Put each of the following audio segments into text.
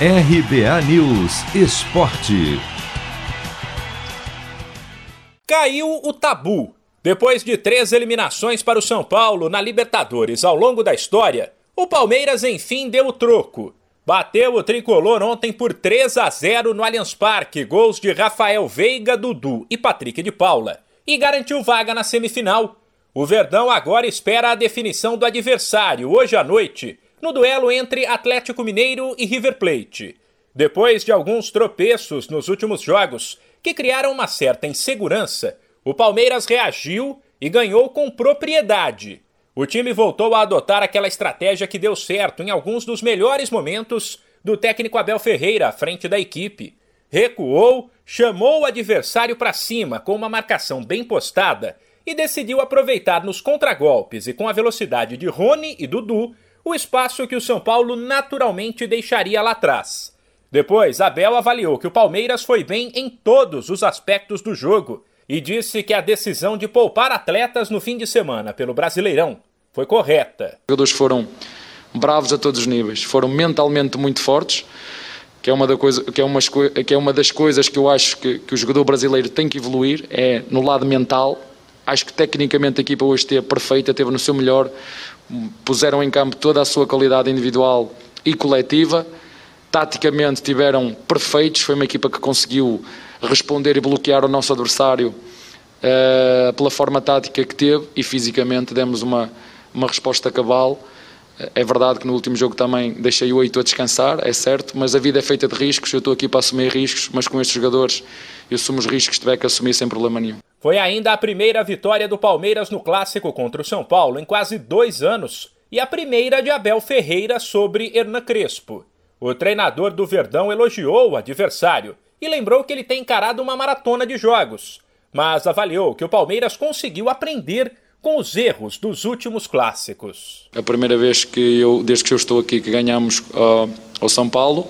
RBA News Esporte. Caiu o tabu. Depois de três eliminações para o São Paulo na Libertadores ao longo da história, o Palmeiras enfim deu o troco. Bateu o tricolor ontem por 3 a 0 no Allianz Parque, gols de Rafael Veiga, Dudu e Patrick de Paula, e garantiu vaga na semifinal. O Verdão agora espera a definição do adversário hoje à noite, no duelo entre Atlético Mineiro e River Plate. Depois de alguns tropeços nos últimos jogos, que criaram uma certa insegurança, o Palmeiras reagiu e ganhou com propriedade. O time voltou a adotar aquela estratégia que deu certo em alguns dos melhores momentos do técnico Abel Ferreira à frente da equipe. Recuou, chamou o adversário para cima com uma marcação bem postada e decidiu aproveitar nos contragolpes e com a velocidade de Rony e Dudu o espaço que o São Paulo naturalmente deixaria lá atrás. Depois, Abel avaliou que o Palmeiras foi bem em todos os aspectos do jogo e disse que a decisão de poupar atletas no fim de semana pelo Brasileirão foi correta. Os jogadores foram bravos a todos os níveis, foram mentalmente muito fortes, que é uma, da coisa, que é uma, que é uma das coisas que eu acho que, que o jogador brasileiro tem que evoluir, é no lado mental. Acho que tecnicamente a equipa hoje esteve perfeita, esteve no seu melhor puseram em campo toda a sua qualidade individual e coletiva. Taticamente tiveram perfeitos, foi uma equipa que conseguiu responder e bloquear o nosso adversário uh, pela forma tática que teve e fisicamente demos uma, uma resposta cabal. É verdade que no último jogo também deixei o oito a descansar, é certo, mas a vida é feita de riscos, eu estou aqui para assumir riscos, mas com estes jogadores eu assumo os riscos que tiver que assumir sem problema nenhum. Foi ainda a primeira vitória do Palmeiras no clássico contra o São Paulo em quase dois anos e a primeira de Abel Ferreira sobre Hernan Crespo. O treinador do Verdão elogiou o adversário e lembrou que ele tem encarado uma maratona de jogos, mas avaliou que o Palmeiras conseguiu aprender com os erros dos últimos clássicos. A primeira vez que eu, desde que eu estou aqui, que ganhamos uh, ao São Paulo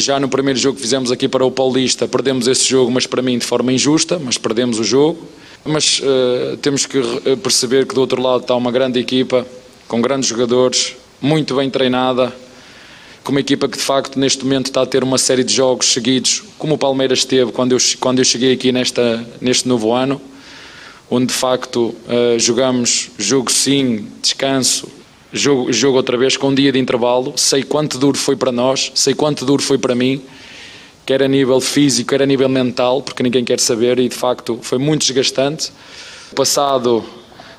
já no primeiro jogo que fizemos aqui para o Paulista, perdemos esse jogo, mas para mim de forma injusta, mas perdemos o jogo. Mas uh, temos que perceber que do outro lado está uma grande equipa, com grandes jogadores, muito bem treinada, com uma equipa que de facto neste momento está a ter uma série de jogos seguidos, como o Palmeiras teve quando eu, quando eu cheguei aqui nesta, neste novo ano, onde de facto uh, jogamos jogo sim, descanso, jogo, jogo outra vez com um dia de intervalo. Sei quanto duro foi para nós, sei quanto duro foi para mim, quer a nível físico, quer a nível mental, porque ninguém quer saber e de facto foi muito desgastante. O passado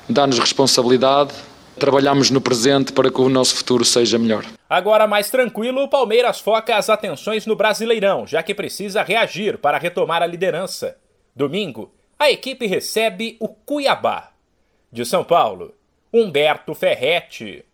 dá-nos responsabilidade, trabalhamos no presente para que o nosso futuro seja melhor. Agora mais tranquilo, o Palmeiras foca as atenções no Brasileirão, já que precisa reagir para retomar a liderança. Domingo, a equipe recebe o Cuiabá. De São Paulo, Humberto Ferretti.